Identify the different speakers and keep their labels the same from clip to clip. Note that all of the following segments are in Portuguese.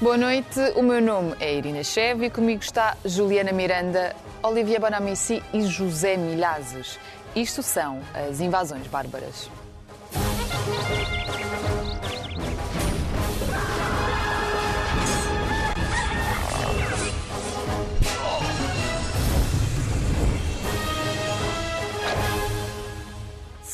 Speaker 1: Boa noite, o meu nome é Irina Chev e comigo está Juliana Miranda, Olivia Bonamici e José Milhazes. Isto são as invasões bárbaras.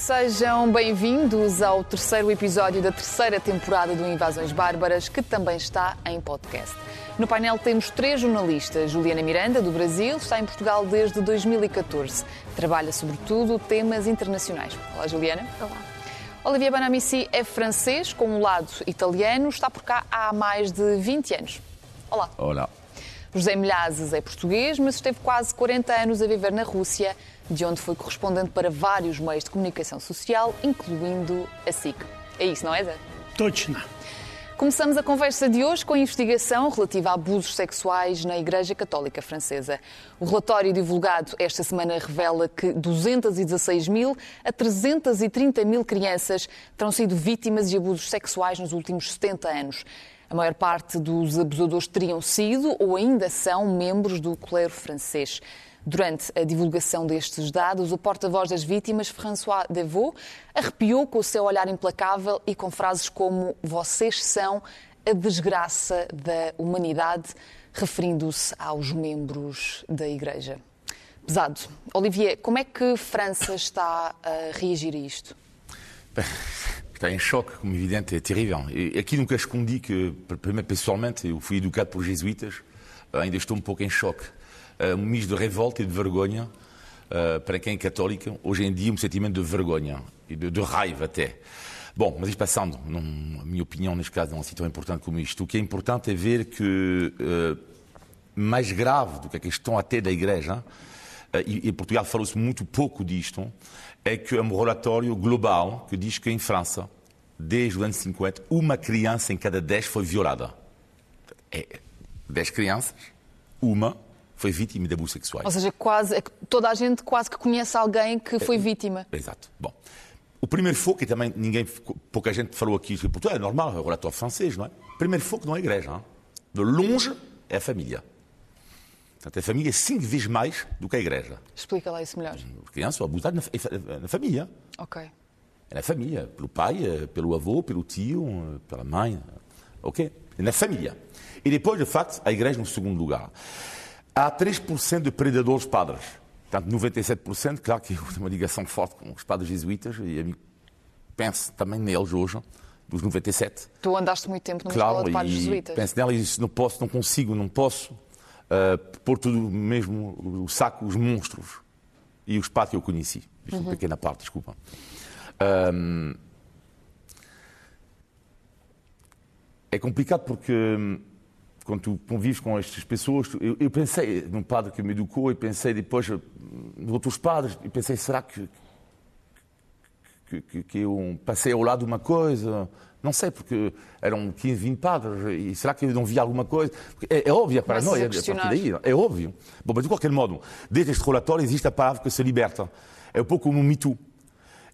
Speaker 1: Sejam bem-vindos ao terceiro episódio da terceira temporada do Invasões Bárbaras, que também está em podcast. No painel temos três jornalistas. Juliana Miranda, do Brasil, está em Portugal desde 2014. Trabalha sobretudo temas internacionais. Olá, Juliana.
Speaker 2: Olá.
Speaker 1: Olivier Banamici é francês, com um lado italiano, está por cá há mais de 20 anos. Olá.
Speaker 3: Olá.
Speaker 1: José Milhazes é português, mas esteve quase 40 anos a viver na Rússia, de onde foi correspondente para vários meios de comunicação social, incluindo a SIC. É isso, não é, Zé?
Speaker 2: Точно.
Speaker 1: Começamos a conversa de hoje com a investigação relativa a abusos sexuais na Igreja Católica Francesa. O relatório divulgado esta semana revela que 216 mil a 330 mil crianças terão sido vítimas de abusos sexuais nos últimos 70 anos. A maior parte dos abusadores teriam sido ou ainda são membros do clero francês. Durante a divulgação destes dados, o porta-voz das vítimas, François Devaux, arrepiou com o seu olhar implacável e com frases como Vocês são a desgraça da humanidade, referindo-se aos membros da Igreja. Pesado. Olivier, como é que França está a reagir a isto?
Speaker 3: Está em choque, como evidente, é terrível. Aqui nunca escondi que, pessoalmente, eu fui educado por jesuítas, ainda estou um pouco em choque. Um misto de revolta e de vergonha, uh, para quem é católica, hoje em dia um sentimento de vergonha e de, de raiva até. Bom, mas isto passando, não, a minha opinião neste caso não é assim tão importante como isto. O que é importante é ver que, uh, mais grave do que a questão até da Igreja, uh, e em Portugal falou-se muito pouco disto, é que é um relatório global que diz que em França, desde os anos 50, uma criança em cada 10 foi violada. É, 10 crianças, uma foi vítima de abusos sexuais.
Speaker 1: Ou seja, quase, toda a gente quase que conhece alguém que foi vítima.
Speaker 3: Exato. Bom, o primeiro foco, e também ninguém, pouca gente falou aqui, é normal, é o relatório francês, não é? O primeiro foco não é a igreja. Hein? De longe é a família. Portanto, a família é cinco vezes mais do que a igreja.
Speaker 1: Explica lá isso melhor.
Speaker 3: As crianças são abusadas na, na família.
Speaker 1: Ok.
Speaker 3: É na família. Pelo pai, pelo avô, pelo tio, pela mãe. Ok? É na família. E depois, de facto, a igreja no segundo lugar. Há 3% de predadores padres. Portanto, 97%, claro que eu tenho uma ligação forte com os padres jesuítas e penso também neles hoje, dos 97.
Speaker 1: Tu andaste muito tempo numa
Speaker 3: claro,
Speaker 1: escola de padres
Speaker 3: e
Speaker 1: jesuítas.
Speaker 3: penso nelas e disse, não posso, não consigo, não posso uh, pôr tudo mesmo o saco, os monstros e os padres que eu conheci. Isto é uma pequena parte, desculpa. Um, é complicado porque hum, quando tu convives com estas pessoas, eu, eu, pensei num padre que me educou e pensei depois em outros padres e pensei, será que, que, que, que eu passei ao lado de uma coisa? Não sei, porque eram 15, 20 padres e será que eu não vi alguma coisa? É, é óbvio a paranoia, a partir daí, é óbvio. Bom, mas de qualquer modo, desde este relatório existe a palavra que se liberta. É um pouco como um mito.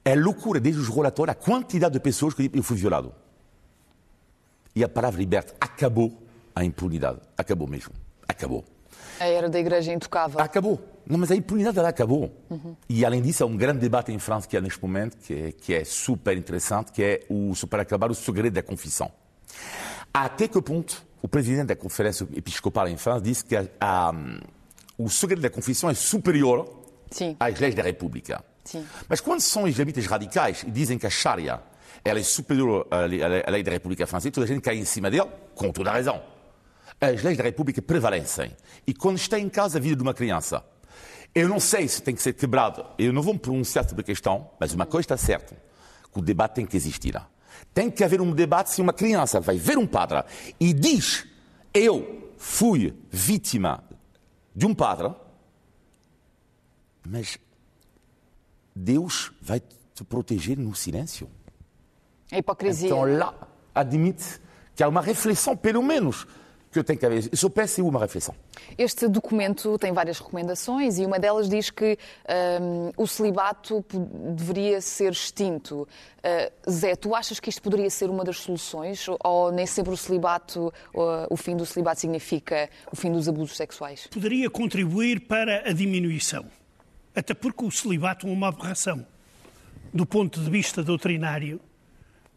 Speaker 3: É loucura desde os relatórios a quantidade de pessoas que eu fui violado. E a palavra liberta acabou a impunidade. Acabou mesmo. Acabou.
Speaker 1: A era da igreja intocável.
Speaker 3: Acabou. Não, mas a impunidade ela acabou. Uhum. E além disso, há um grande debate em França que há neste momento, que é, que é super interessante, que é o, para acabar o segredo da confissão. Até que ponto o presidente da Conferência Episcopal em França disse que a, a, o segredo da confissão é superior
Speaker 1: Sim.
Speaker 3: às leis da República.
Speaker 1: Sim.
Speaker 3: Mas quando são islamitas radicais e dizem que a Sharia ela é superior à lei, à lei da República Francesa, toda a gente cai em cima dele, com toda a razão. As leis da República prevalecem. E quando está em casa a vida de uma criança, eu não sei se tem que ser quebrado, eu não vou me pronunciar sobre a questão, mas uma coisa está certa, que o debate tem que existir. Tem que haver um debate se uma criança vai ver um padre e diz, eu fui vítima de um padre, mas Deus vai te proteger no silêncio.
Speaker 1: A hipocrisia.
Speaker 3: Então lá, admite que há uma reflexão, pelo menos, que eu tenho que haver. Eu só peço uma reflexão.
Speaker 1: Este documento tem várias recomendações e uma delas diz que um, o celibato deveria ser extinto. Uh, Zé, tu achas que isto poderia ser uma das soluções ou nem sempre o celibato, uh, o fim do celibato significa o fim dos abusos sexuais?
Speaker 2: Poderia contribuir para a diminuição, até porque o celibato é uma aberração. Do ponto de vista doutrinário,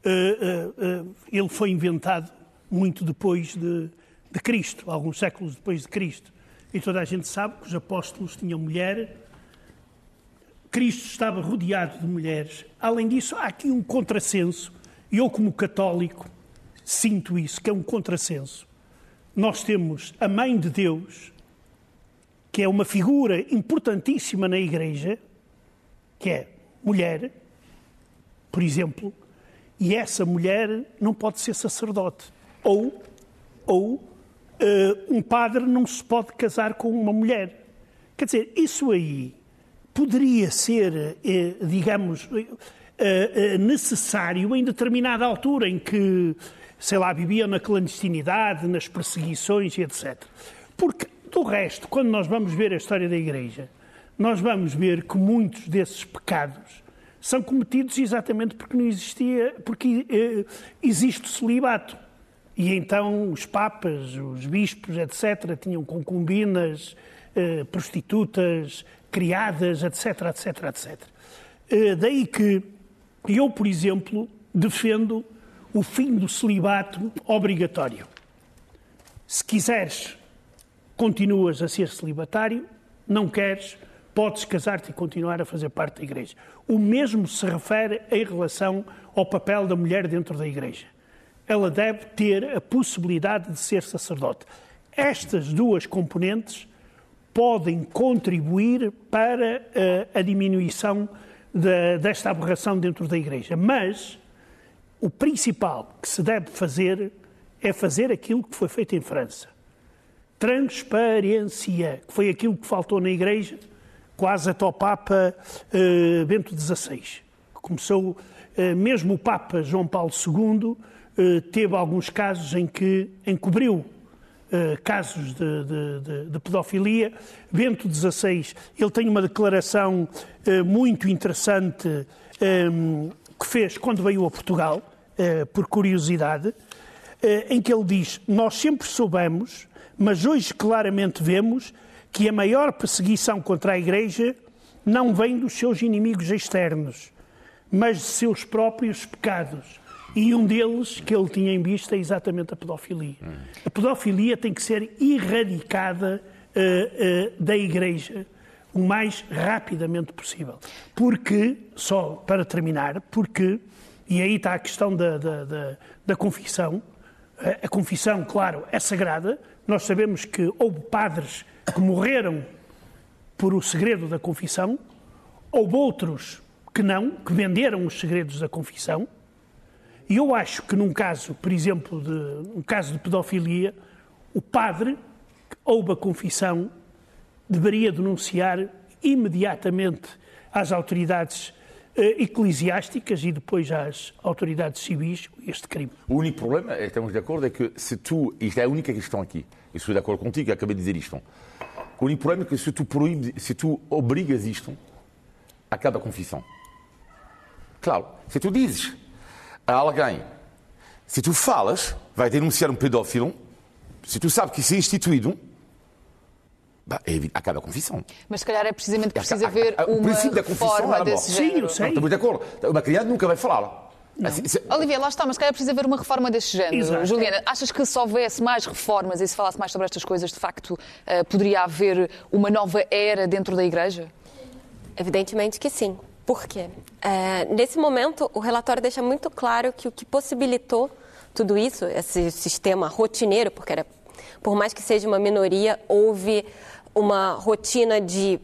Speaker 2: uh, ele foi inventado muito depois de de Cristo, alguns séculos depois de Cristo. E toda a gente sabe que os apóstolos tinham mulher, Cristo estava rodeado de mulheres. Além disso, há aqui um contrassenso, e eu, como católico, sinto isso, que é um contrassenso. Nós temos a Mãe de Deus, que é uma figura importantíssima na Igreja, que é mulher, por exemplo, e essa mulher não pode ser sacerdote. Ou, ou um padre não se pode casar com uma mulher. Quer dizer, isso aí poderia ser, uh, digamos, uh, necessário em determinada altura em que, sei lá, viviam na clandestinidade, nas perseguições e etc. Porque, do resto, quando nós vamos ver a história da Igreja, nós vamos ver que muitos desses pecados são cometidos exatamente porque não existia, porque existe o celibato. E então os papas, os bispos, etc., tinham concubinas, eh, prostitutas, criadas, etc., etc., etc. Daí que eu, por exemplo, defendo o fim do celibato obrigatório. Se quiseres, continuas a ser celibatário, não queres, podes casar-te e continuar a fazer parte da Igreja. O mesmo se refere em relação ao papel da mulher dentro da Igreja ela deve ter a possibilidade de ser sacerdote. Estas duas componentes podem contribuir para uh, a diminuição de, desta aberração dentro da Igreja. Mas o principal que se deve fazer é fazer aquilo que foi feito em França. Transparência, que foi aquilo que faltou na Igreja, quase até ao Papa uh, Bento XVI. Começou, uh, mesmo o Papa João Paulo II, eh, teve alguns casos em que encobriu eh, casos de, de, de, de, pedofilia. Bento XVI, ele tem uma declaração eh, muito interessante que fez quando veio a Portugal, por curiosidade, em que ele diz: Nós sempre soubemos, mas hoje claramente vemos que a maior perseguição contra a Igreja não vem dos seus inimigos externos, mas de seus próprios pecados. E um deles que ele tinha em vista é exatamente a pedofilia. A pedofilia tem que ser erradicada uh, uh, da Igreja o mais rapidamente possível. Porque, só para terminar, porque, e aí está a questão da, da, da, da confissão, a confissão, claro, é sagrada. Nós sabemos que houve padres que morreram por o segredo da confissão, houve outros que não, que venderam os segredos da confissão. E eu acho que num caso, por exemplo, de um caso de pedofilia, o padre que houve a confissão deveria denunciar imediatamente às autoridades eh, eclesiásticas e depois às autoridades civis este crime.
Speaker 3: O único problema, estamos de acordo, é que se tu, isto é a única questão aqui, eu estou de acordo contigo, acabei de dizer isto, o único problema é que se tu proíbes, se tu obrigas isto, acaba a confissão. Claro, se tu dizes, a alguém, se tu falas, vai denunciar um pedófilo, se tu sabes que isso é instituído, bah, é, acaba a confissão.
Speaker 1: Mas se calhar é precisamente preciso haver uma reforma é desse
Speaker 3: género. Sim, eu sei. Estamos de acordo. Uma criança nunca vai falar.
Speaker 1: Assim, se... Olivia, lá está, mas se calhar é preciso haver uma reforma deste género. Exato. Juliana, achas que se houvesse mais reformas e se falasse mais sobre estas coisas, de facto, uh, poderia haver uma nova era dentro da Igreja?
Speaker 4: Evidentemente que sim. Por quê? É, nesse momento, o relatório deixa muito claro que o que possibilitou tudo isso, esse sistema rotineiro, porque era, por mais que seja uma minoria, houve uma rotina de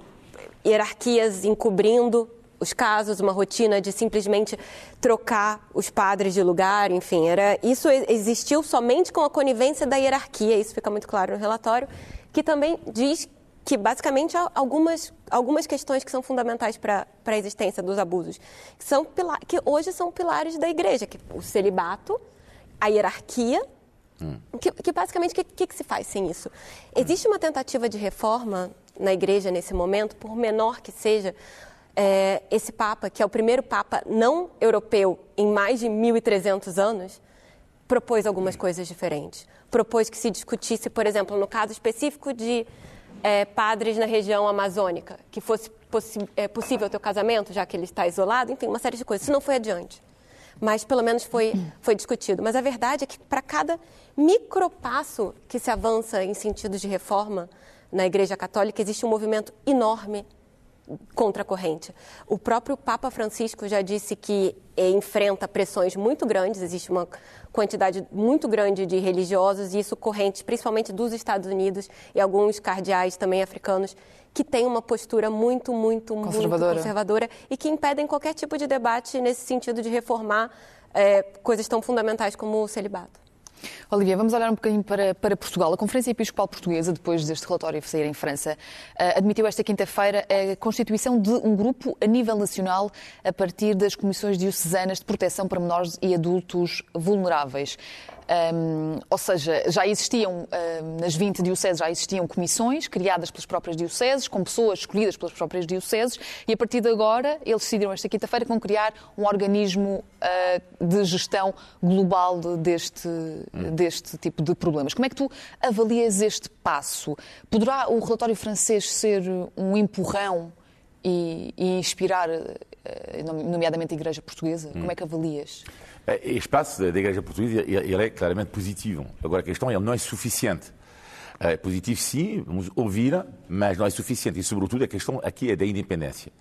Speaker 4: hierarquias encobrindo os casos, uma rotina de simplesmente trocar os padres de lugar, enfim, era isso existiu somente com a conivência da hierarquia, isso fica muito claro no relatório, que também diz que basicamente algumas, algumas questões que são fundamentais para a existência dos abusos, que, são que hoje são pilares da igreja, que o celibato, a hierarquia Hum. Que, que, basicamente, o que, que, que se faz sem isso? Existe uma tentativa de reforma na igreja nesse momento, por menor que seja, é, esse Papa, que é o primeiro Papa não europeu em mais de 1.300 anos, propôs algumas coisas diferentes. Propôs que se discutisse, por exemplo, no caso específico de é, padres na região amazônica, que fosse é, possível ter o casamento, já que ele está isolado, enfim, uma série de coisas. Isso não foi adiante mas pelo menos foi, foi discutido. Mas a verdade é que para cada micropasso que se avança em sentido de reforma na Igreja Católica, existe um movimento enorme contra a corrente. O próprio Papa Francisco já disse que enfrenta pressões muito grandes, existe uma quantidade muito grande de religiosos, e isso corrente principalmente dos Estados Unidos e alguns cardeais também africanos, que têm uma postura muito, muito, conservadora. muito conservadora e que impedem qualquer tipo de debate nesse sentido de reformar é, coisas tão fundamentais como o celibato.
Speaker 1: Olivia, vamos olhar um bocadinho para, para, Portugal. A Conferência Episcopal Portuguesa, depois deste relatório sair em França, eh, admitiu esta quinta-feira a constituição de um grupo a nível nacional a partir das comissões diocesanas de proteção para menores e adultos vulneráveis. Um, ou seja, já existiam, um, nas 20 dioceses, já existiam comissões criadas pelas próprias dioceses, com pessoas escolhidas pelas próprias dioceses, e a partir de agora, eles decidiram esta quinta-feira que vão criar um organismo uh, de gestão global de, deste, hum. deste tipo de problemas. Como é que tu avalias este passo? Poderá o relatório francês ser um empurrão e, e inspirar, uh, nomeadamente a Igreja Portuguesa? Hum. Como é que avalias?
Speaker 3: É, este passo da Igreja Portuguesa ele é claramente positivo. Agora, a questão é ele não é suficiente. É positivo, sim, vamos ouvir, mas não é suficiente. E, sobretudo, a questão aqui é da independência.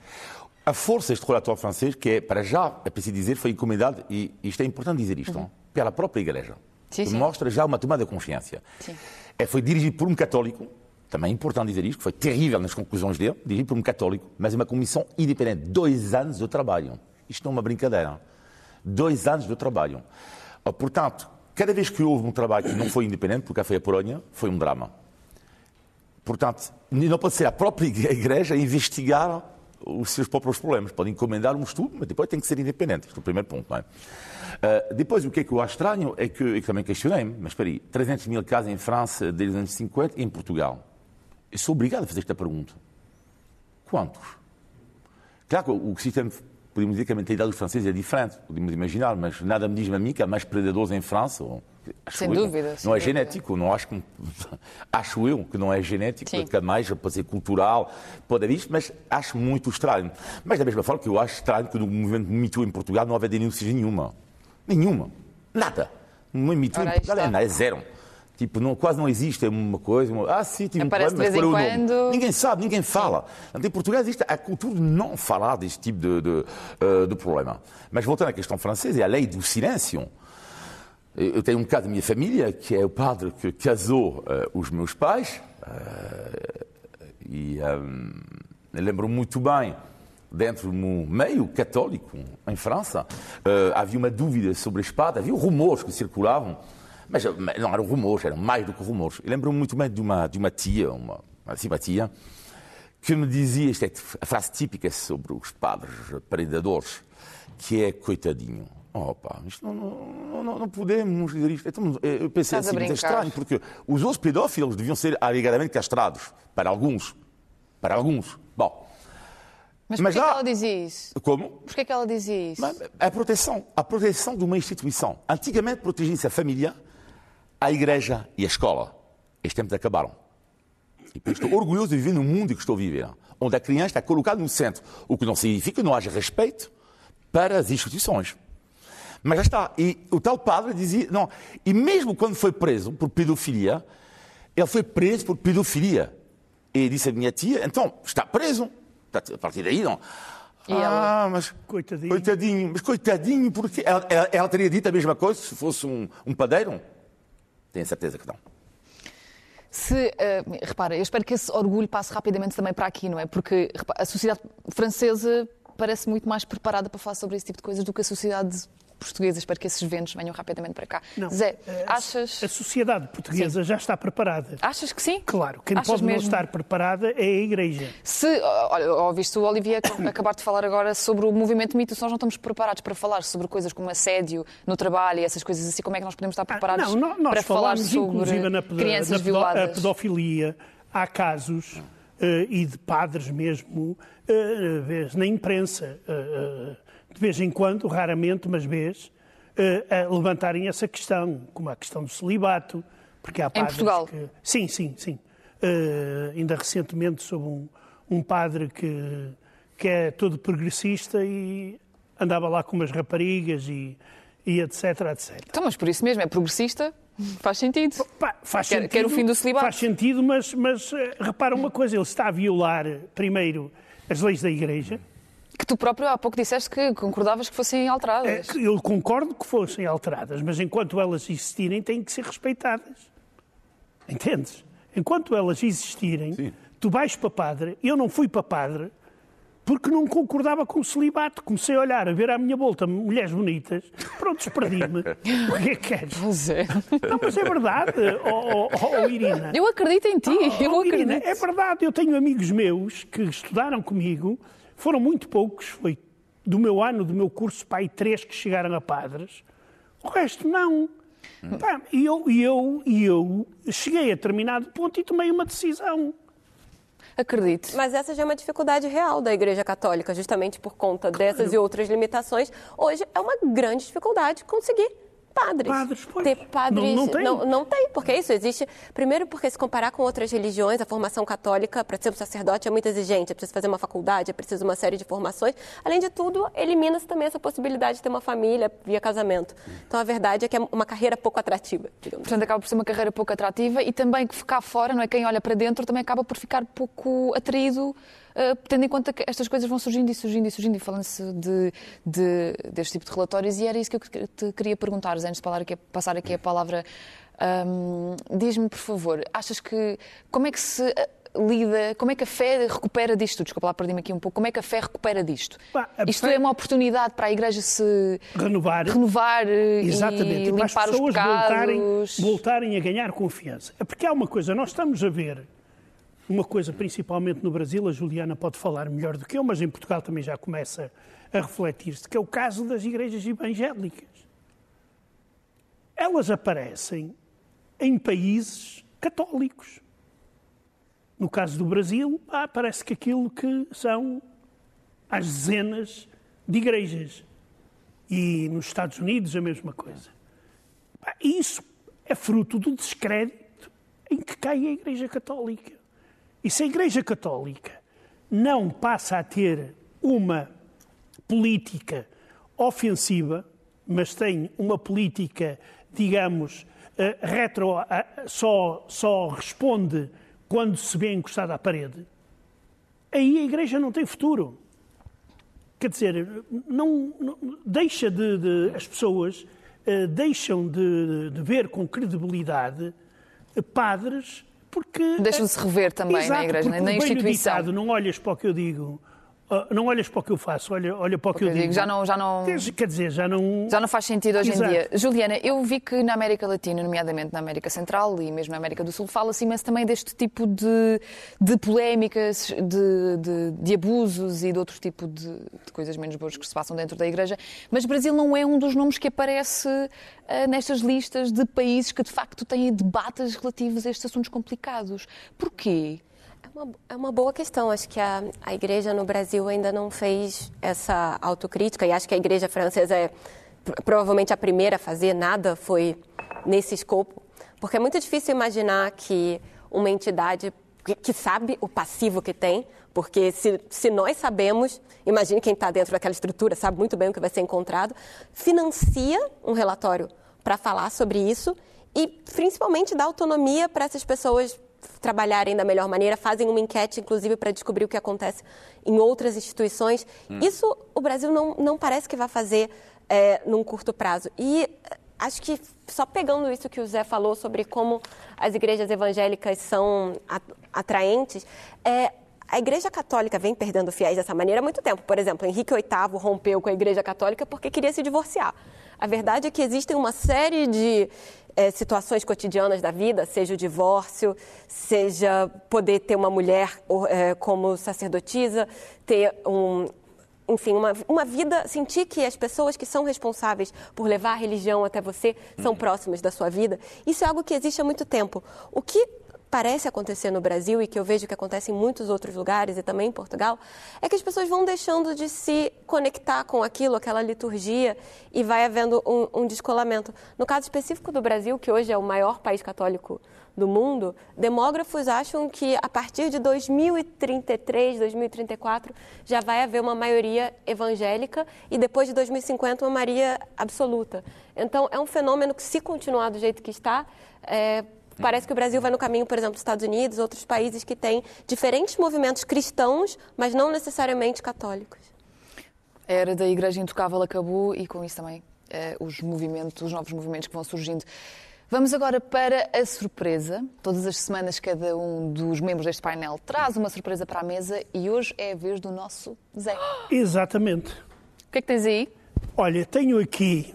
Speaker 3: A força deste relatório francês, que é, para já, é preciso dizer, foi encomendado, e isto é importante dizer isto, uhum. pela própria Igreja. Sim, que sim. mostra já uma tomada de consciência. Sim. É, foi dirigido por um católico, também é importante dizer isto, foi terrível nas conclusões dele, dirigido por um católico, mas é uma comissão independente. Dois anos de trabalho. Isto não é uma brincadeira dois anos de trabalho. Ah, portanto, cada vez que houve um trabalho que não foi independente, porque foi a Polónia, foi um drama. Portanto, não pode ser a própria Igreja a investigar os seus próprios problemas. Pode encomendar um estudo, mas depois tem que ser independente. Este é o primeiro ponto. Não é? Uh, depois, o que é que eu acho estranho é que, eu também questionei-me, mas espera aí, 300 mil casos em França desde os anos 50 e em Portugal. Eu sou obrigado a fazer esta pergunta. Quantos? Claro que o sistema podemos dizer que a mentalidade dos franceses é diferente, podemos imaginar, mas nada me diz a mim que há mais predadores em França.
Speaker 1: sem eu, dúvida.
Speaker 3: Não
Speaker 1: é
Speaker 3: dúvida. genético, não acho que, acho eu que não é genético, Sim. que é mais pode ser cultural, pode haver isto, mas acho muito estranho. Mas da mesma forma que eu acho estranho que no movimento Me Too em Portugal não houve denúncias nenhuma. Nenhuma. Nada. No Me Too em Portugal é, é zero. Tipo, não, quase não existe uma coisa. Uma, ah, sim, tive
Speaker 1: Aparece um problema, mas quando...
Speaker 3: nome. Ninguém sabe, ninguém fala. Então, em Portugal existe a cultura de não falar deste tipo de, de, uh, de problema. Mas voltando à questão francesa, é a lei do silêncio. Eu tenho um caso da minha família, que é o padre que casou uh, os meus pais. Uh, e um, lembro muito bem, dentro do meio católico em França, havia uma dúvida sobre a espada, havia rumores que circulavam mas não eram rumores, eram mais do que rumores. Eu lembro-me muito bem de uma, de uma tia, uma, uma simpatia, que me dizia, esta é a frase típica sobre os padres predadores, que é coitadinho. Opa, isto não, não, não, não, podemos dizer isto. Então, eu pensei Estás assim, é estranho, porque os outros pedófilos deviam ser alegadamente castrados, para alguns. Para alguns. Bom.
Speaker 1: Mas, mas porquê lá... que ela dizia isso?
Speaker 3: Como?
Speaker 1: Porquê que ela dizia isso?
Speaker 3: A proteção. A proteção de uma instituição. Antigamente protegia-se a família a igreja e a escola. Estes tempos acabaram. E estou orgulhoso de viver no mundo que estou a viver, onde a criança está colocada no centro, o que não significa que não haja respeito para as instituições. Mas já está. E o tal padre dizia, não, e mesmo quando foi preso por pedofilia, ele foi preso por pedofilia. E disse a minha tia, então, está preso. A partir daí, não.
Speaker 1: E ela...
Speaker 3: Ah, mas coitadinho. coitadinho. Mas coitadinho, porque ela, ela, ela, teria dito a mesma coisa se fosse um, um padeiro? Tenho certeza que não.
Speaker 1: Se, uh, repara, eu espero que esse orgulho passe rapidamente também para aqui, não é? Porque repara, a sociedade francesa parece muito mais preparada para falar sobre esse tipo de coisas do que a sociedade portuguesa. Espero que esses ventos venham rapidamente para cá.
Speaker 2: Não.
Speaker 1: Zé,
Speaker 2: A-
Speaker 1: achas,
Speaker 2: A sociedade portuguesa já está preparada.
Speaker 1: achas que sim?
Speaker 2: Claro, quem
Speaker 1: Achas
Speaker 2: pode não
Speaker 1: mesmo?
Speaker 2: estar preparada é a Igreja.
Speaker 1: Se, olha, ouviste o Olivier acabar de falar agora sobre o movimento Me Too, se nós não estamos preparados para falar sobre coisas como assédio no trabalho e essas coisas assim, como é que nós podemos estar preparados
Speaker 2: Ah, não, nó- nós
Speaker 1: para falar sobre
Speaker 2: na,
Speaker 1: crianças
Speaker 2: na
Speaker 1: violadas?
Speaker 2: a pedofilia. Há casos eh, e de padres mesmo, vês na imprensa, eh, de vez em quando, raramente, mas vês, eh, a levantarem essa questão, como a questão do celibato. Porque há padres
Speaker 1: Portugal?
Speaker 2: Que... Sim, sim, sim. Eh, ainda recentemente soube um, um padre que, que é todo progressista e andava lá com umas raparigas e, e etc, etc.
Speaker 1: Então, mas por isso mesmo, é progressista, faz sentido.
Speaker 2: Pá, faz
Speaker 1: Quer-
Speaker 2: sentido,
Speaker 1: quer o fim do celibato.
Speaker 2: Faz sentido, mas, mas eh, repara uma coisa, ele está a violar, primeiro, as leis da Igreja.
Speaker 1: Que tu próprio há pouco disseste que concordavas que fossem
Speaker 2: É,
Speaker 1: alteradas.
Speaker 2: que Eu concordo que fossem alteradas, mas enquanto elas existirem, têm que ser respeitadas. Entendes? Enquanto elas existirem,
Speaker 3: Sim.
Speaker 2: tu vais para padre, eu não fui para padre porque não concordava com o celibato. Comecei a olhar, a ver à minha volta mulheres bonitas, pronto, perdi-me. O que é que queres?
Speaker 1: Pois é.
Speaker 2: Não, mas é verdade, oh, oh, oh, Irina.
Speaker 1: Eu acredito em ti, eu
Speaker 2: Oh, Irina,
Speaker 1: acredito.
Speaker 2: é verdade, eu tenho amigos meus que estudaram comigo, foram muito poucos, foi do meu ano, do meu curso, pai, três que chegaram a padres, o resto não. Pá, E eu, e eu, e eu cheguei a determinado ponto e tomei uma decisão.
Speaker 1: Acredito.
Speaker 4: Mas essa já é uma dificuldade real da Igreja Católica, justamente por conta dessas e outras limitações. Hoje é uma grande dificuldade conseguir padres.
Speaker 2: Padres, pois.
Speaker 4: Ter padres.
Speaker 2: Não- não tem.
Speaker 4: Não, não tem, porque isso existe. Primeiro, porque se comparar com outras religiões, a formação católica, para ser um sacerdote, é muito exigente. É preciso fazer uma faculdade, é preciso uma série de formações. Além de tudo, elimina-se também essa possibilidade de ter uma família via casamento. Então, a verdade é que é uma carreira pouco atrativa, digamos.
Speaker 1: Portanto, acaba por ser uma carreira pouco atrativa e também que ficar fora, não é? Quem olha para dentro também acaba por ficar pouco atraído, tendo em conta que estas coisas vão surgindo e surgindo e surgindo e falando-se de, de- deste tipo de relatórios. E era isso que eu te queria perguntar, Zé, antes de passar aqui a palavra. Diz-me, por favor, achas que. Como é que se eh, lida, como é que a fé recupera disto? Desculpa lá, perdi-me aqui um pouco. Como é que a fé recupera disto?
Speaker 2: A
Speaker 1: Isto
Speaker 2: fé-
Speaker 1: é uma oportunidade para a Igreja se
Speaker 2: Renovar.
Speaker 1: renovar eh,
Speaker 2: Exatamente,
Speaker 1: e
Speaker 2: para as
Speaker 1: limpar os
Speaker 2: pessoas voltarem,
Speaker 1: pecados.
Speaker 2: voltarem a ganhar confiança. É porque há uma coisa, nós estamos a ver uma coisa, principalmente no Brasil, a Juliana pode falar melhor do que eu, mas em Portugal também já começa a refletir-se, que é o caso das igrejas evangélicas. Elas aparecem em países católicos. No caso do Brasil, ah, parece que aquilo que são as dezenas de igrejas. E nos Estados Unidos a mesma coisa. Isso é fruto do descrédito em que cai a Igreja Católica. E se a Igreja Católica não passa a ter uma política ofensiva, mas tem uma política, digamos, eh, retro, ah, só, só responde quando se vê encostada à parede, aí a Igreja não tem futuro. Quer dizer, não, não- deixa de, de- as pessoas eh, deixam de, de ver com credibilidade eh, padres porque
Speaker 1: Deixam de se rever também na
Speaker 2: Exato,
Speaker 1: igreja, na
Speaker 2: o velho
Speaker 1: instituição.
Speaker 2: ditado, não olhas para o que eu digo, não olhas para o que eu faço, olha, olha para o que eu
Speaker 1: eu
Speaker 2: digo.
Speaker 1: digo, já não- já não-
Speaker 2: Quer- dizer, já não.
Speaker 1: Já não faz sentido hoje
Speaker 2: Exato.
Speaker 1: em dia. Juliana, eu vi que na América Latina, nomeadamente na América Central e mesmo na América do Sul, fala-se imenso também deste tipo de, de polémicas, de, de- de abusos e de outro tipo de, de coisas menos boas que se passam dentro da Igreja. Mas Brasil não é um dos nomes que aparece ah, nestas listas de países que de facto têm debates relativos a estes assuntos complicados. Porquê?
Speaker 4: É uma, boa questão. Acho que a, a igreja no Brasil ainda não fez essa autocrítica e acho que a igreja francesa é pr- provavelmente a primeira a fazer. Nada foi nesse escopo. Porque é muito difícil imaginar que uma entidade que, que sabe o passivo que tem, porque se, se nós sabemos, imagine quem está dentro daquela estrutura, sabe muito bem o que vai ser encontrado, financia um relatório para falar sobre isso e principalmente dá autonomia para essas pessoas trabalharem da melhor maneira, fazem uma enquete, inclusive, para descobrir o que acontece em outras instituições. Isso o Brasil não, não parece que vai fazer é, num curto prazo. E eh, acho que só pegando isso que o Zé falou sobre como as igrejas evangélicas são atraentes, é, a Igreja Católica vem perdendo fiéis dessa maneira há muito tempo. Por exemplo, Henrique VIII rompeu com a Igreja Católica porque queria se divorciar. A verdade é que existem uma série de é, situações cotidianas da vida, seja o divórcio, seja poder ter uma mulher é, como sacerdotisa, ter um, enfim, uma, uma vida, sentir que as pessoas que são responsáveis por levar a religião até você são próximas da sua vida. Isso é algo que existe há muito tempo. O que parece acontecer no Brasil e que eu vejo que acontece em muitos outros lugares e também em Portugal, é que as pessoas vão deixando de se conectar com aquilo, aquela liturgia, e vai havendo um, um descolamento. No caso específico do Brasil, que hoje é o maior país católico do mundo, demógrafos acham que a partir de 2033, 2034, já vai haver uma maioria evangélica e depois de 2050 uma maioria absoluta. Então, é um fenômeno que, se continuar do jeito que está, é, Parece que o Brasil vai no caminho, por exemplo, dos Estados Unidos, outros países que têm diferentes movimentos cristãos, mas não necessariamente católicos.
Speaker 1: A era da Igreja Intocável acabou e com isso também eh, os movimentos, os novos movimentos que vão surgindo. Vamos agora para a surpresa. Todas as semanas, cada um dos membros deste painel traz uma surpresa para a mesa e hoje é a vez do nosso Zé.
Speaker 2: Exatamente.
Speaker 1: O que é que tens aí?
Speaker 2: Olha, tenho aqui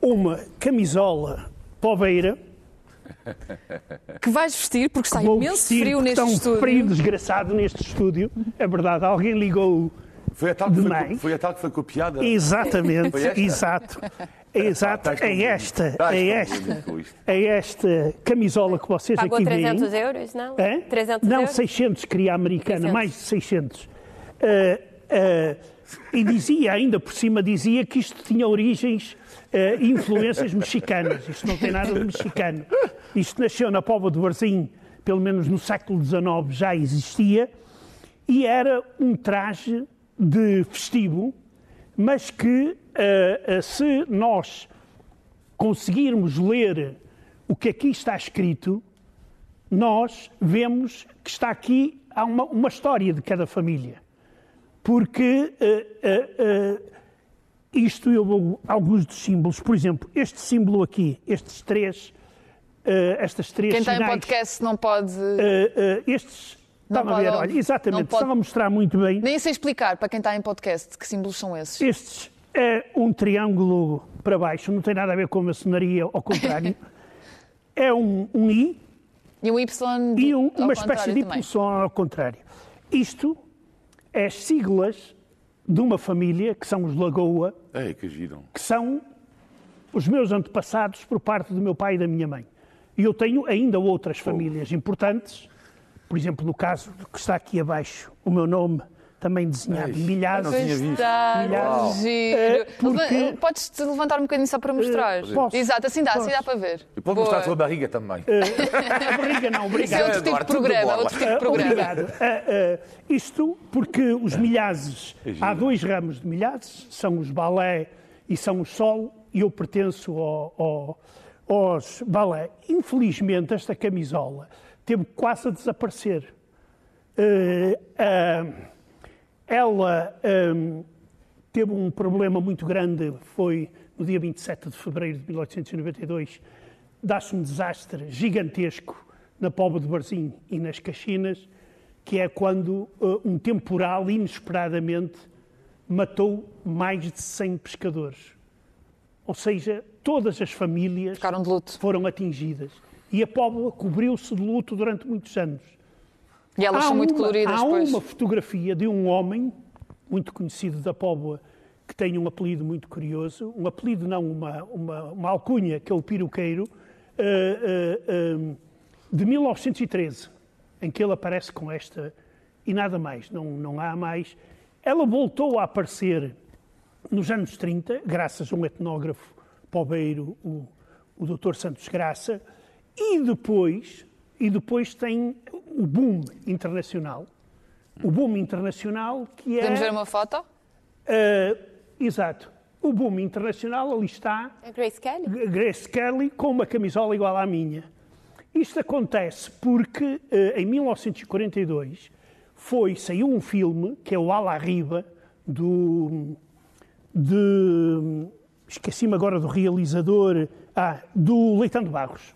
Speaker 2: uma camisola poveira
Speaker 1: que vais vestir porque está imenso
Speaker 2: vestir,
Speaker 1: frio neste
Speaker 2: está um
Speaker 1: estúdio.
Speaker 2: frio desgraçado neste estúdio. É verdade, alguém ligou
Speaker 3: Foi a tal que, foi, foi, a tal que foi copiada?
Speaker 2: Exatamente, exato. Exato,
Speaker 3: Estás
Speaker 2: é
Speaker 3: confundido.
Speaker 2: esta,
Speaker 3: Estás
Speaker 2: é esta, é esta camisola que vocês
Speaker 4: Pagou
Speaker 2: aqui
Speaker 4: 300
Speaker 2: veem.
Speaker 4: euros, não?
Speaker 2: É?
Speaker 4: 300
Speaker 2: Não,
Speaker 4: euros?
Speaker 2: 600 queria a americana,
Speaker 4: 600.
Speaker 2: mais de 600. Ah, ah, e dizia, ainda por cima, dizia que isto tinha origens, ah, influências mexicanas. Isto não tem nada de mexicano. Isto nasceu na Póvoa de Varzim, pelo menos no século XIX já existia, e era um traje de festivo, mas que, ah, ah, se nós conseguirmos ler o que aqui está escrito, nós vemos que está aqui há uma, uma história de cada família. Porque eh, isto, eu vou, alguns dos símbolos, por exemplo, este símbolo aqui, estes três, eh, estas três
Speaker 1: Quem está em
Speaker 2: sinais,
Speaker 1: podcast não pode.
Speaker 2: eh, eh, estes, estão a ver, olha, exatamente,
Speaker 1: pode-
Speaker 2: estão a mostrar muito bem.
Speaker 1: Nem sei explicar para quem está em podcast que símbolos são esses.
Speaker 2: Estes é um triângulo para baixo, não tem nada a ver com a maçonaria, ao contrário. é um, um I,
Speaker 1: E um Y
Speaker 2: e um- uma espécie de impulsão ao contrário. Isto é as siglas de uma família, que são os Lagoa,
Speaker 3: Ei, que giram.
Speaker 2: que são os meus antepassados por parte do meu pai e da minha mãe. E eu tenho ainda outras famílias importantes, por exemplo, no caso que está aqui abaixo, o meu nome também desenhado, milhares.
Speaker 3: não tinha visto.
Speaker 1: Está
Speaker 2: Milhares.
Speaker 1: giro.
Speaker 2: É, porque-
Speaker 1: Podes-te levantar um bocadinho só para mostrar?
Speaker 2: posso.
Speaker 1: Exato, assim dá, assim
Speaker 2: Posso.
Speaker 1: dá para ver.
Speaker 3: E pode
Speaker 1: Boa.
Speaker 3: mostrar a tua barriga também.
Speaker 2: A barriga não,
Speaker 1: Isso é
Speaker 2: obrigado.
Speaker 1: outro tipo de programa. Outro tipo de programa.
Speaker 2: Obrigado. Isto porque os milhazes,
Speaker 3: É
Speaker 2: há dois ramos de milhazes, são os balé e são os sol, e eu pertenço ao, ao- aos balé. Infelizmente, esta camisola teve quase a desaparecer. Ah, ah, ela ah, teve um problema muito grande, foi no dia 27 de fevereiro de 1892, dá-se um desastre gigantesco na Póvoa de Varzim e nas Caxinas, que é quando ah, um temporal, inesperadamente, matou mais de 100 pescadores. Ou seja, todas as famílias
Speaker 1: Ficaram de luto.
Speaker 2: foram atingidas. E a Póvoa cobriu-se de luto durante muitos anos.
Speaker 1: E elas são muito
Speaker 2: uma-
Speaker 1: coloridas,
Speaker 2: há
Speaker 1: pois.
Speaker 2: uma fotografia de um homem muito conhecido da Póvoa que tem um apelido muito curioso, um apelido não, uma, uma, uma alcunha, que é o Piroqueiro, eh, eh, eh, de 1913, em que ele aparece com esta e nada mais, não, não há mais. Ela voltou a aparecer nos anos 30, graças a um etnógrafo pobeiro, o, o Dr. Santos Graça, e depois, e depois tem o boom internacional. O boom internacional que é...
Speaker 1: Podemos ver uma foto?
Speaker 2: eh, exato. O boom internacional, ali está,
Speaker 4: É Grace Kelly?
Speaker 2: Grace Kelly com uma camisola igual à minha. Isto acontece porque eh, em 1942 foi, saiu um filme que é o Ala Riba do de esqueci-me agora do realizador ah, do Leitão de Barros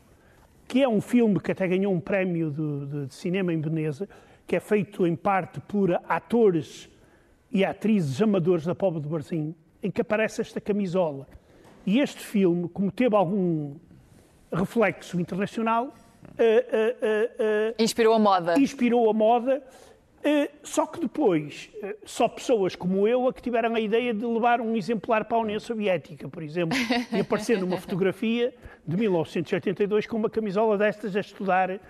Speaker 2: que é um filme que até ganhou um prémio de, de- de cinema em Veneza que é feito em parte por atores e atrizes amadores da Póvoa de Varzim em que aparece esta camisola E este filme, como teve algum reflexo internacional, eh, eh, eh,
Speaker 1: Inspirou a moda.
Speaker 2: inspirou a moda, só que depois, eh, só pessoas como eu a que tiveram a ideia de levar um exemplar para a União Soviética, por exemplo, e aparecer numa fotografia de 1982 com uma camisola destas a estudar. eh,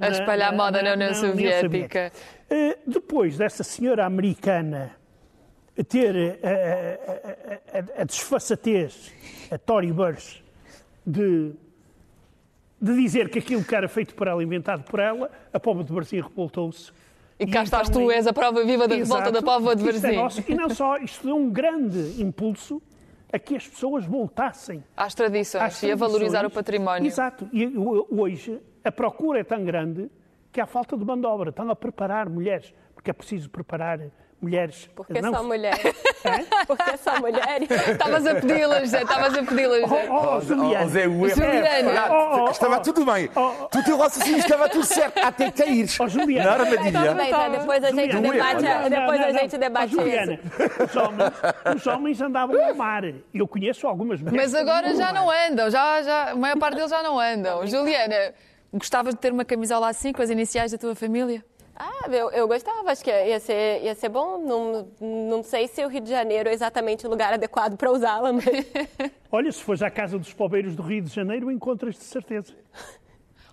Speaker 1: A espalhar moda na União Soviética.
Speaker 2: Eh, Depois dessa senhora americana ter eh, a, a- a- a desfaçatez, a Tory Burch, de, de dizer que aquilo que era feito por ela, inventado por ela, a pobre de Varzim revoltou-se.
Speaker 1: E cá estás
Speaker 2: então
Speaker 1: tu, és a prova viva da revolta da povo de
Speaker 2: é
Speaker 1: Varzim.
Speaker 2: nosso. E não só, isto deu um grande impulso a que as pessoas voltassem
Speaker 1: Às tradições
Speaker 2: às
Speaker 1: e a valorizar o
Speaker 2: tradições.
Speaker 1: património.
Speaker 2: Exato. E ho- hoje a procura é tão grande que há falta de mão de obra. Estão a preparar mulheres, porque é preciso preparar mulheres.
Speaker 4: Porque
Speaker 2: não
Speaker 4: só mulheres.
Speaker 2: É?
Speaker 4: Porque só mulheres.
Speaker 1: Estavas a pedi-las, Zé, estavas a pedi-las. Zé.
Speaker 2: Oh, oh, Juliana.
Speaker 3: Oh, Zé, o
Speaker 2: Oh, oh,
Speaker 3: estava
Speaker 2: oh.
Speaker 3: tudo bem.
Speaker 2: Oh,
Speaker 3: Tu teu raciocínio estava tudo certo, até caíres.
Speaker 2: Oh, Juliana.
Speaker 3: Na armadilha.
Speaker 4: bem, Zé, depois a gente
Speaker 2: Juliana.
Speaker 4: debate, depois
Speaker 2: Não,
Speaker 4: a gente debate
Speaker 2: Oh, Juliana,
Speaker 4: isso.
Speaker 2: Os homens, os homens andavam ao mar. Eu conheço algumas mulheres.
Speaker 1: Mas agora já não andam, já, já, a maior parte deles já não andam. Juliana, gostavas de ter uma camisola assim com as iniciais da tua família?
Speaker 4: Ah, eu, eu gostava, acho que ia ser, ia ser bom. Não, não sei se o Rio de Janeiro é exatamente o lugar adequado para usá-la, mas
Speaker 2: Olha, se fores à Casa dos Pobeiros do Rio de Janeiro, encontras de certeza.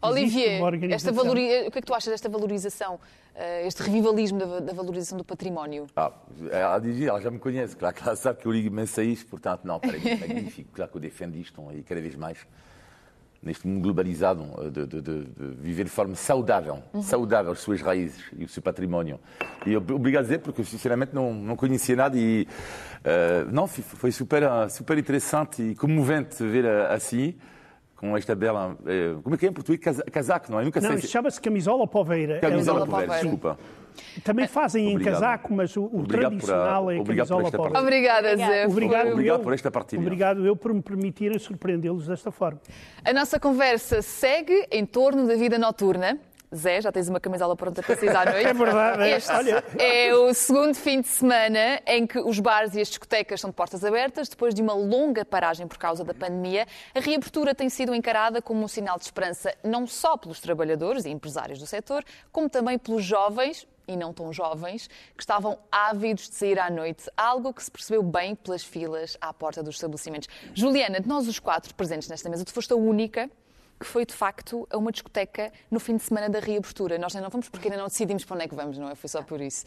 Speaker 1: Olivier, esta valori... o que é que tu achas desta valorização, eh, este revivalismo da, da valorização do património?
Speaker 3: Ah, ela dizia, ela já me conhece, claro que ela sabe que eu ligo imenso a isto, portanto, não, para mim é magnífico, claro que eu defendo isto e cada vez mais neste mundo globalizado, de, de- de- de viver de forma saudável, saudável as suas raízes e o seu património. E obrigado a dizer, porque sinceramente não, não conhecia nada e eh, não, foi- super, eh, super interessante e comovente ver eh, assim, com esta bela, eh, como é que é em português? Casa- Casaco, não é? Nunca
Speaker 2: Não,
Speaker 3: sei se...
Speaker 2: chama-se camisola poveira.
Speaker 3: Camisola
Speaker 1: Camisola
Speaker 3: poveira,
Speaker 1: poveira.
Speaker 3: desculpa.
Speaker 2: Também fazem em
Speaker 3: Obrigado.
Speaker 2: casaco, mas o, o
Speaker 3: a-
Speaker 2: tradicional é a
Speaker 3: por
Speaker 2: camisola
Speaker 3: partilha.
Speaker 1: Obrigada, Zé.
Speaker 2: Obrigado,
Speaker 1: Foi-
Speaker 3: Obrigado
Speaker 2: eu,
Speaker 3: por esta partilha.
Speaker 2: Obrigado eu por me permitirem surpreendê-los desta forma.
Speaker 1: A nossa conversa segue em torno da vida noturna. Zé, já tens uma camisola pronta para sair à noite.
Speaker 2: É verdade, é.
Speaker 1: Este
Speaker 2: Olha.
Speaker 1: é o segundo fim de semana em que os bares e as discotecas estão de portas abertas, depois de uma longa paragem por causa da pandemia. A reabertura tem sido encarada como um sinal de esperança não só pelos trabalhadores e empresários do setor, como também pelos jovens e não tão jovens, que estavam ávidos de sair à noite, algo que se percebeu bem pelas filas à porta dos estabelecimentos. Juliana, de nós os quatro presentes nesta mesa, tu foste a única que foi de facto a uma discoteca no fim de semana da reabertura. Nós ainda não vamos porque ainda não decidimos para onde é que vamos, não é? Foi só por isso.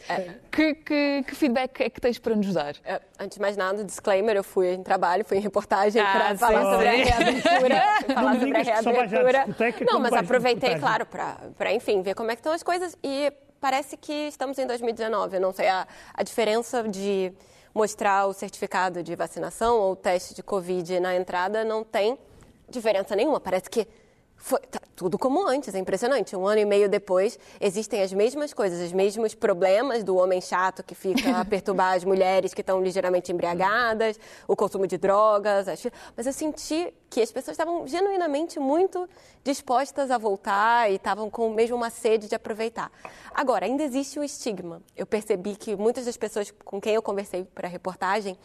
Speaker 1: Que, que- que feedback é que tens para nos dar?
Speaker 4: É, Antes de mais nada, disclaimer, eu fui em trabalho, fui em reportagem
Speaker 1: Ah,
Speaker 4: para
Speaker 1: sim,
Speaker 4: falar
Speaker 1: sim.
Speaker 4: sobre a reabertura.
Speaker 2: Não
Speaker 4: falar
Speaker 2: me
Speaker 4: sobre a reabertura. Não, mas aproveitei, claro, para, para, enfim, ver como é que estão as coisas e parece que estamos em 2019. Eu não sei a, a diferença de mostrar o certificado de vacinação ou o teste de Covid na entrada não tem diferença nenhuma. Parece que foi tá tudo como antes, é impressionante. Um ano e meio depois, existem as mesmas coisas, os mesmos problemas do homem chato que fica a perturbar as mulheres que estão ligeiramente embriagadas, o consumo de drogas. Mas eu senti que as pessoas estavam genuinamente muito dispostas a voltar e estavam com mesmo uma sede de aproveitar. Agora, ainda existe um estigma. Eu percebi que muitas das pessoas com quem eu conversei para a reportagem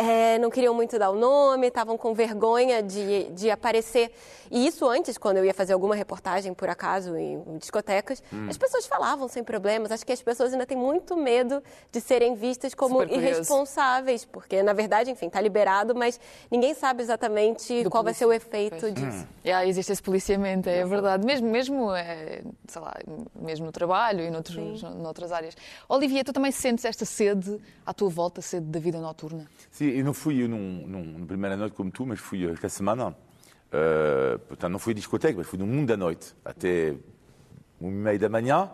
Speaker 4: é, não queriam muito dar o nome, estavam com vergonha de, de aparecer. E isso antes, quando eu ia fazer alguma reportagem, por acaso, em discotecas,
Speaker 3: Hum.
Speaker 4: as pessoas falavam sem problemas. Acho que as pessoas ainda têm muito medo de serem vistas como irresponsáveis, porque, na verdade, enfim, está liberado, mas ninguém sabe exatamente
Speaker 1: Do
Speaker 4: qual vai ser o efeito
Speaker 1: Pois.
Speaker 4: disso.
Speaker 1: Já existe esse policiamento, é verdade. Mesmo, mesmo, eh, sei lá, mesmo no trabalho e noutros, noutras áreas. Olivia, tu também sentes esta sede à tua volta, sede da vida noturna?
Speaker 3: Sim, eu não fui num, num, na primeira noite como tu, mas fui esta semana. Uh, portanto, não fui a discoteca, mas fui no mundo da noite, até uma e meia da manhã.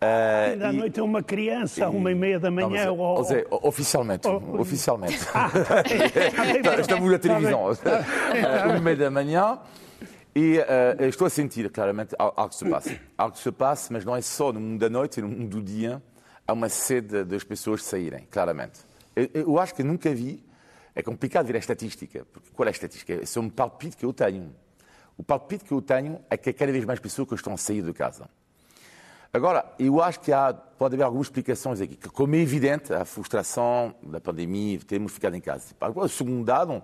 Speaker 3: Uh,
Speaker 2: Ainda à
Speaker 3: e-
Speaker 2: noite é uma criança, à uma e meia da
Speaker 3: Não,
Speaker 2: manhã.
Speaker 3: mas,
Speaker 2: ou-
Speaker 3: ó, Zé, oficialmente,
Speaker 2: Oh,
Speaker 3: oficialmente.
Speaker 2: bem.
Speaker 3: Estamos na
Speaker 2: Tá
Speaker 3: televisão. Uh, Uma e meia da manhã. E uh, estou a sentir claramente al- algo que se passa. Algo que se passa, mas não é só no mundo da noite, é no mundo do dia. Há uma sede das pessoas saírem, claramente. Eu, eu acho que nunca vi. É complicado ver a estatística. Porque qual é a estatística? Esse é um palpite que eu tenho. O palpite que eu tenho é que há cada vez mais pessoas que estão a sair de casa. Agora, eu acho que há, pode haver algumas explicações aqui. que, Como é evidente, a frustração da pandemia, termos ficado em casa. Agora, segundo dado,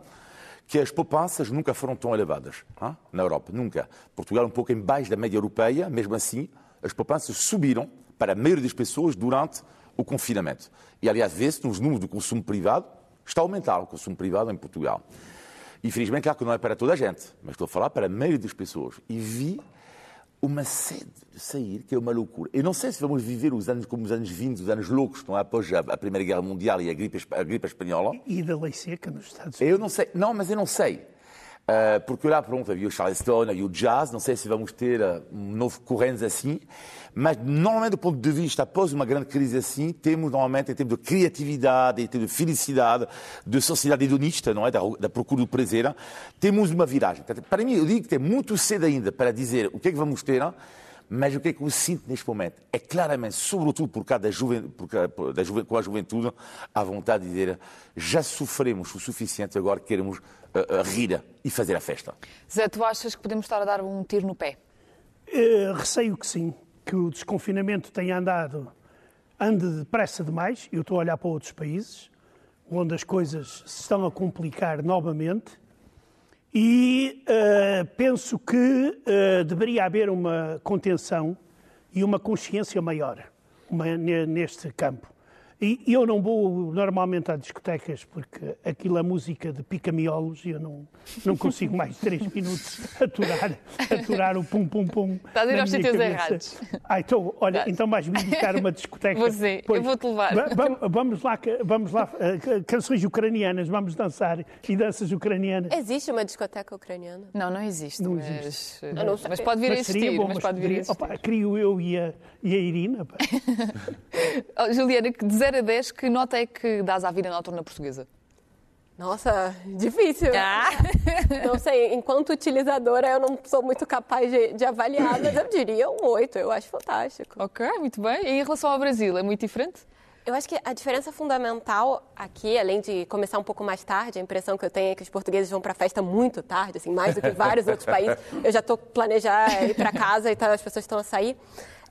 Speaker 3: que as poupanças nunca foram tão elevadas hein? na Europa, nunca. Portugal um pouco embaixo da média europeia, mesmo assim, as poupanças subiram para a maioria das pessoas durante o confinamento. E, aliás, vê-se nos números do consumo privado, está a aumentar o consumo privado em Portugal. Infelizmente, claro que não é para toda a gente, mas estou a falar para a maioria das pessoas. E vi uma sede de sair que é uma loucura. Eu não sei se vamos viver os anos como os anos 20, os anos loucos, não é? após a Primeira Guerra Mundial e a gripe, a gripe espanhola.
Speaker 2: E da lei seca nos Estados
Speaker 3: Unidos. Eu não sei, não, mas eu não sei. Uh, porque lá, pronto, havia o Charleston, havia o jazz, não sei se vamos ter uh, um novo corrente assim, mas normalmente, do ponto de vista, após uma grande crise assim, temos normalmente, em termos de criatividade, em termos de felicidade, de sociedade hedonista, não é? Da, da procura do prazer, temos uma viragem. Para mim, eu digo que é muito cedo ainda para dizer o que é que vamos ter, mas o que é que eu sinto neste momento é claramente, sobretudo por causa da juventude, por, da juventude, com a juventude, a vontade de dizer já sofremos o suficiente, agora queremos uh, uh, rir e fazer a festa.
Speaker 1: Zé, tu achas que podemos estar a dar um tiro no pé?
Speaker 2: Uh, receio que sim, que o desconfinamento tenha andado, ande depressa demais. Eu estou a olhar para outros países, onde as coisas se estão a complicar novamente e uh, penso que uh, deveria haver uma contenção e uma consciência maior uma, neste campo. E eu não vou normalmente a discotecas porque aquilo é música de pica-miolos e eu não, não consigo mais de três minutos aturar, aturar o pum-pum-pum.
Speaker 1: Estás a ir aos sítios errados.
Speaker 2: Ah, então, olha, Estás. então vais me indicar uma discoteca.
Speaker 1: Você, pois, eu vou-te levar.
Speaker 2: Vamos lá, vamos lá, eh, canções ucranianas, vamos dançar e danças ucranianas.
Speaker 4: Existe uma discoteca ucraniana?
Speaker 1: Não, não existe.
Speaker 2: Não existe.
Speaker 1: Mas, não mas pode vir mas a existir. Bom, mas, pode vir a existir.
Speaker 2: Opa, crio eu e a, e a Irina.
Speaker 1: oh, Juliana, que de 0 a 10, que nota é que dás à vida noturna portuguesa?
Speaker 4: Nossa, difícil. Ah. Não sei, enquanto utilizadora eu não sou muito capaz de, de, avaliar, mas eu diria um 8, eu acho fantástico.
Speaker 1: Ok, muito bem. E em relação ao Brasil, é muito diferente?
Speaker 4: Eu acho que a diferença fundamental aqui, além de começar um pouco mais tarde, a impressão que eu tenho é que os portugueses vão para a festa muito tarde, assim, mais do que vários outros países. Eu já estou planejando ir para casa e tá, as pessoas estão a sair.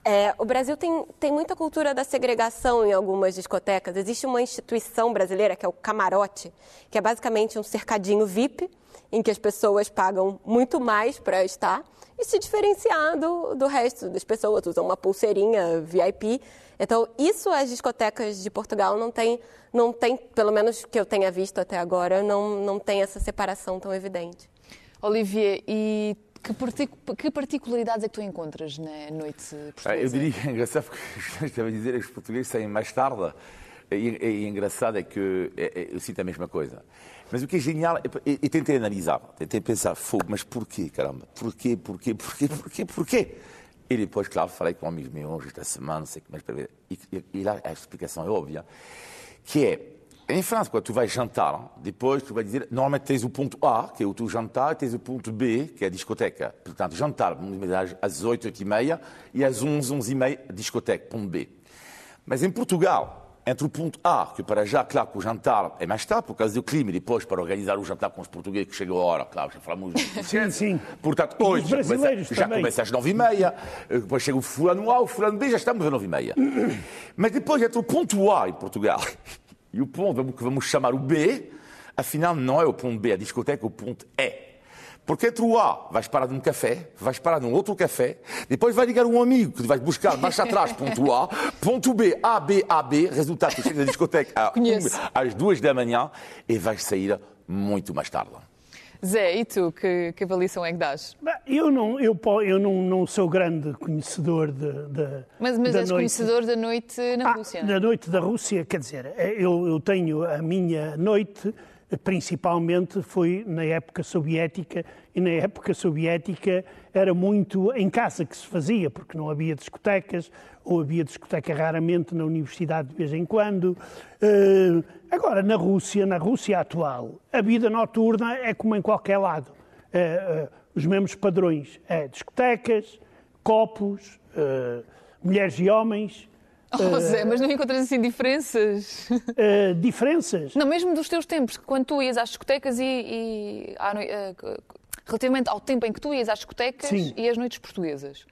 Speaker 4: É, o Brasil tem, tem muita cultura da segregação em algumas discotecas. Existe uma instituição brasileira, que é o camarote, que é basicamente um cercadinho VIP, em que as pessoas pagam muito mais para estar e se diferenciar do, do resto das pessoas, usam uma pulseirinha VIP. Então, isso as discotecas de Portugal não tem, não tem, pelo menos que eu tenha visto até agora, não, não tem essa separação tão evidente.
Speaker 1: Olivier, e que, que, particularidades é que tu encontras na noite portuguesa? Ah,
Speaker 3: eu diria é engraçado, porque estava a dizer que os portugueses saem mais tarde. E, e, engraçado é que é, é, eu sinto a mesma coisa. Mas o que é genial, e, e tentei analisar, tentei pensar, fogo, mas porquê, caramba? Porquê, porquê, porquê, porquê, porquê? E depois, claro, falei com um amigo meu hoje, esta semana, não sei como é e, e, e lá a explicação é óbvia, que é, em França, quando tu vais jantar, depois tu vais dizer, normalmente tens o ponto A, que é o teu jantar, e tens o ponto B, que é a discoteca. Portanto, jantar, às 8, 8 e meia, e às 11, 11 e meia, discoteca, ponto B. Mas em Portugal, entre o ponto A, que para já, claro, que o jantar é mais tarde, por causa do clima, e depois para organizar o jantar com os portugueses que chegam a hora, claro, já falamos...
Speaker 2: Sim, sim.
Speaker 3: Portanto, hoje já começa, já começa às 9 e meia, depois chega o fulano A, o fulano B, já estamos às 9 e meia. Mas depois, entre o ponto A em Portugal e o ponto que vamos chamar o B, afinal não é o ponto B, a discoteca, é o ponto E. Porque entre o A vais parar num café, vais parar num outro café, depois vai ligar um amigo que vais buscar mais atrás, ponto A, ponto B, A, B, A, B, resultado, tu chegas à discoteca às duas da manhã e vais sair muito mais tarde.
Speaker 1: Zé, e tu, que, que avaliação é que dás?
Speaker 2: Eu não, eu, eu não, não sou grande conhecedor de, de
Speaker 1: Mas, mas
Speaker 2: da
Speaker 1: és
Speaker 2: noite.
Speaker 1: conhecedor da noite na
Speaker 2: ah,
Speaker 1: Rússia?
Speaker 2: Da noite da Rússia, quer dizer, eu, eu tenho a minha noite, principalmente foi na época soviética, e na época soviética era muito em casa que se fazia, porque não havia discotecas, ou havia discoteca raramente na universidade de vez em quando. Uh, agora, na Rússia, na Rússia atual, a vida noturna é como em qualquer lado. Uh, uh, os mesmos padrões. É discotecas, copos, mulheres e homens.
Speaker 1: Oh, Zé, mas não encontras assim diferenças?
Speaker 2: diferenças?
Speaker 1: Não, mesmo dos teus tempos, quando tu ias às discotecas e, e relativamente ao tempo em que tu ias às discotecas Sim. e às noites portuguesas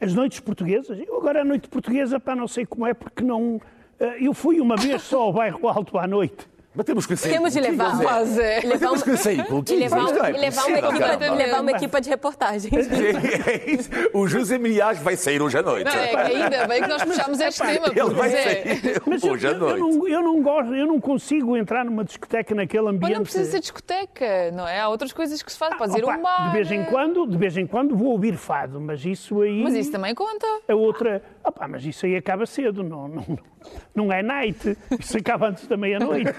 Speaker 2: as noites portuguesas. Eu agora a noite portuguesa, para não sei como é, porque não. Eh, eu fui uma vez só ao bairro Alto à noite.
Speaker 3: Mas temos que sair.
Speaker 4: Temos de levar.
Speaker 3: fazer.
Speaker 1: É.
Speaker 4: levar
Speaker 3: temos que sair
Speaker 4: e levar,
Speaker 3: é
Speaker 4: e levar, uma equipa, levar uma equipa de reportagem.
Speaker 3: É isso. O José Milhas vai sair hoje à noite.
Speaker 1: Não, é ainda bem que nós puxámos este tema.
Speaker 3: Ele vai
Speaker 1: é-
Speaker 3: sair
Speaker 2: Mas eu,
Speaker 3: hoje à
Speaker 2: eu- eu
Speaker 3: noite.
Speaker 2: não, eu não gosto, eu não consigo entrar numa discoteca naquele
Speaker 1: Mas
Speaker 2: ambiente.
Speaker 1: não precisa ser discoteca, não é? Há outras coisas que se faz. Pode ir
Speaker 2: Opa,
Speaker 1: um bar.
Speaker 2: de vez em quando, de vez em quando vou ouvir fado, mas isso aí
Speaker 1: Mas isso também conta.
Speaker 2: a outra, opa, mas isso aí acaba cedo, não, não, não é night, isso acaba antes da meia-noite.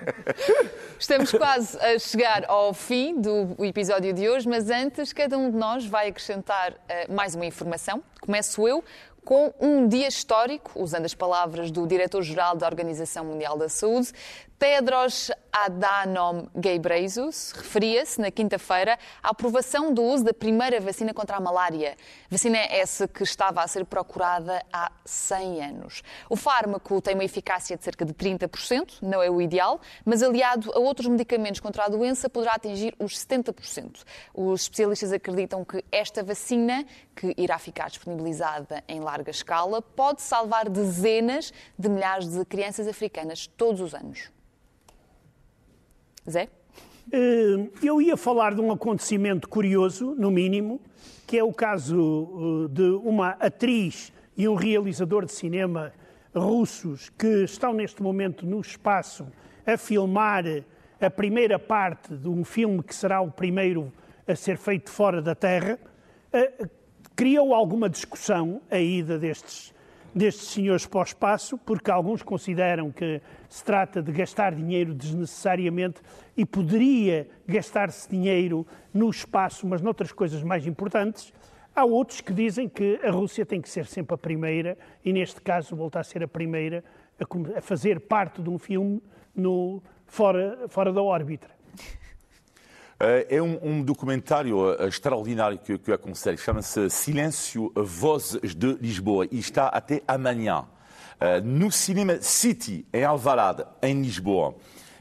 Speaker 1: Estamos quase a chegar ao fim do episódio de hoje, mas antes, cada um de nós vai acrescentar eh, mais uma informação. Começo eu com um dia histórico, usando as palavras do diretor-geral da Organização Mundial da Saúde, Tedros Adhanom Ghebreyesus, referia-se na quinta-feira à aprovação do uso da primeira vacina contra a malária. Vacina essa que estava a ser procurada há 100 anos. O fármaco tem uma eficácia de cerca de 30%, não é o ideal, mas aliado a outros medicamentos contra a doença poderá atingir os 70%. Os especialistas acreditam que esta vacina, que irá ficar disponibilizada em larga escala, pode salvar dezenas de milhares de crianças africanas todos os anos. Zé?
Speaker 2: Eh, Eu ia falar de um acontecimento curioso, no mínimo, que é o caso eh, de uma atriz e um realizador de cinema russos que estão neste momento no espaço a filmar a primeira parte de um filme que será o primeiro a ser feito fora da Terra. Eh, Criou alguma discussão a ida destes destes senhores para o espaço, porque alguns consideram que se trata de gastar dinheiro desnecessariamente e poderia gastar-se dinheiro no espaço, mas noutras coisas mais importantes. Há outros que dizem que a Rússia tem que ser sempre a primeira, e neste caso voltar a ser a primeira a, fazer parte de um filme no, fora, fora da órbita.
Speaker 3: Eh, É um, um documentário eh, extraordinário que, que eu aconselho. Chama-se Silêncio Vozes de Lisboa e está até amanhã eh, no Cinema City, em Alvarado, em Lisboa.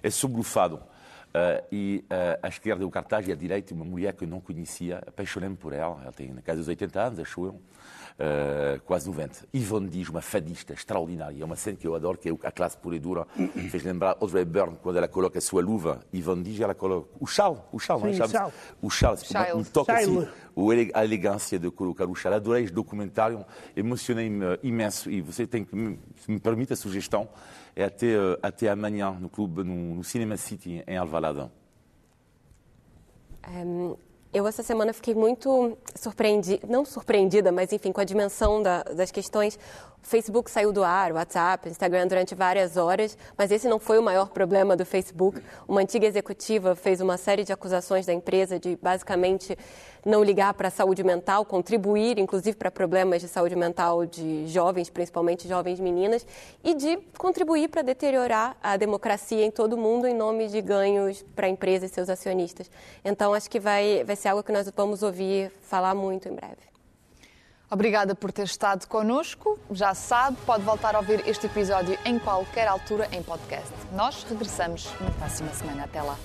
Speaker 3: É sobre o fado. Eh, e eh, à esquerda do cartaz e à direita uma mulher que eu não conhecia. Apaixonei-me por ela. Ela tem na casa dos 80 anos, acho eu. Eh, quase 90. Yvonne Diz, uma fadista extraordinária. É uma cena que eu adoro, que é a classe pura e dura. Fez lembrar Audrey Byrne, quando ela coloca a sua luva. Yvonne Diz, ela coloca o chale. O chale, não é?
Speaker 2: Sim, chale.
Speaker 3: o chale.
Speaker 1: Chale.
Speaker 3: Um toque assim.
Speaker 2: Chale.
Speaker 3: o ele- A elegância de colocar o chale. Adorei este documentário. Emocionei-me eh, imenso. E você tem que, me- se me permite a sugestão, é até, eh, até amanhã no clube, no, no Cinema City, em Alvalade.
Speaker 4: Hum, Eu, essa semana, fiquei muito surpreendida, não surpreendida, mas, enfim, com a dimensão da- das questões. Facebook saiu do ar, WhatsApp, Instagram durante várias horas, mas esse não foi o maior problema do Facebook. Uma antiga executiva fez uma série de acusações da empresa de, basicamente, não ligar para a saúde mental, contribuir, inclusive, para problemas de saúde mental de jovens, principalmente jovens meninas, e de contribuir para deteriorar a democracia em todo o mundo em nome de ganhos para a empresa e seus acionistas. Então, acho que vai, vai ser algo que nós vamos ouvir falar muito em breve.
Speaker 1: Obrigada por ter estado connosco. Já sabe, pode voltar a ouvir este episódio em qualquer altura em podcast. Nós regressamos na próxima semana. Até lá.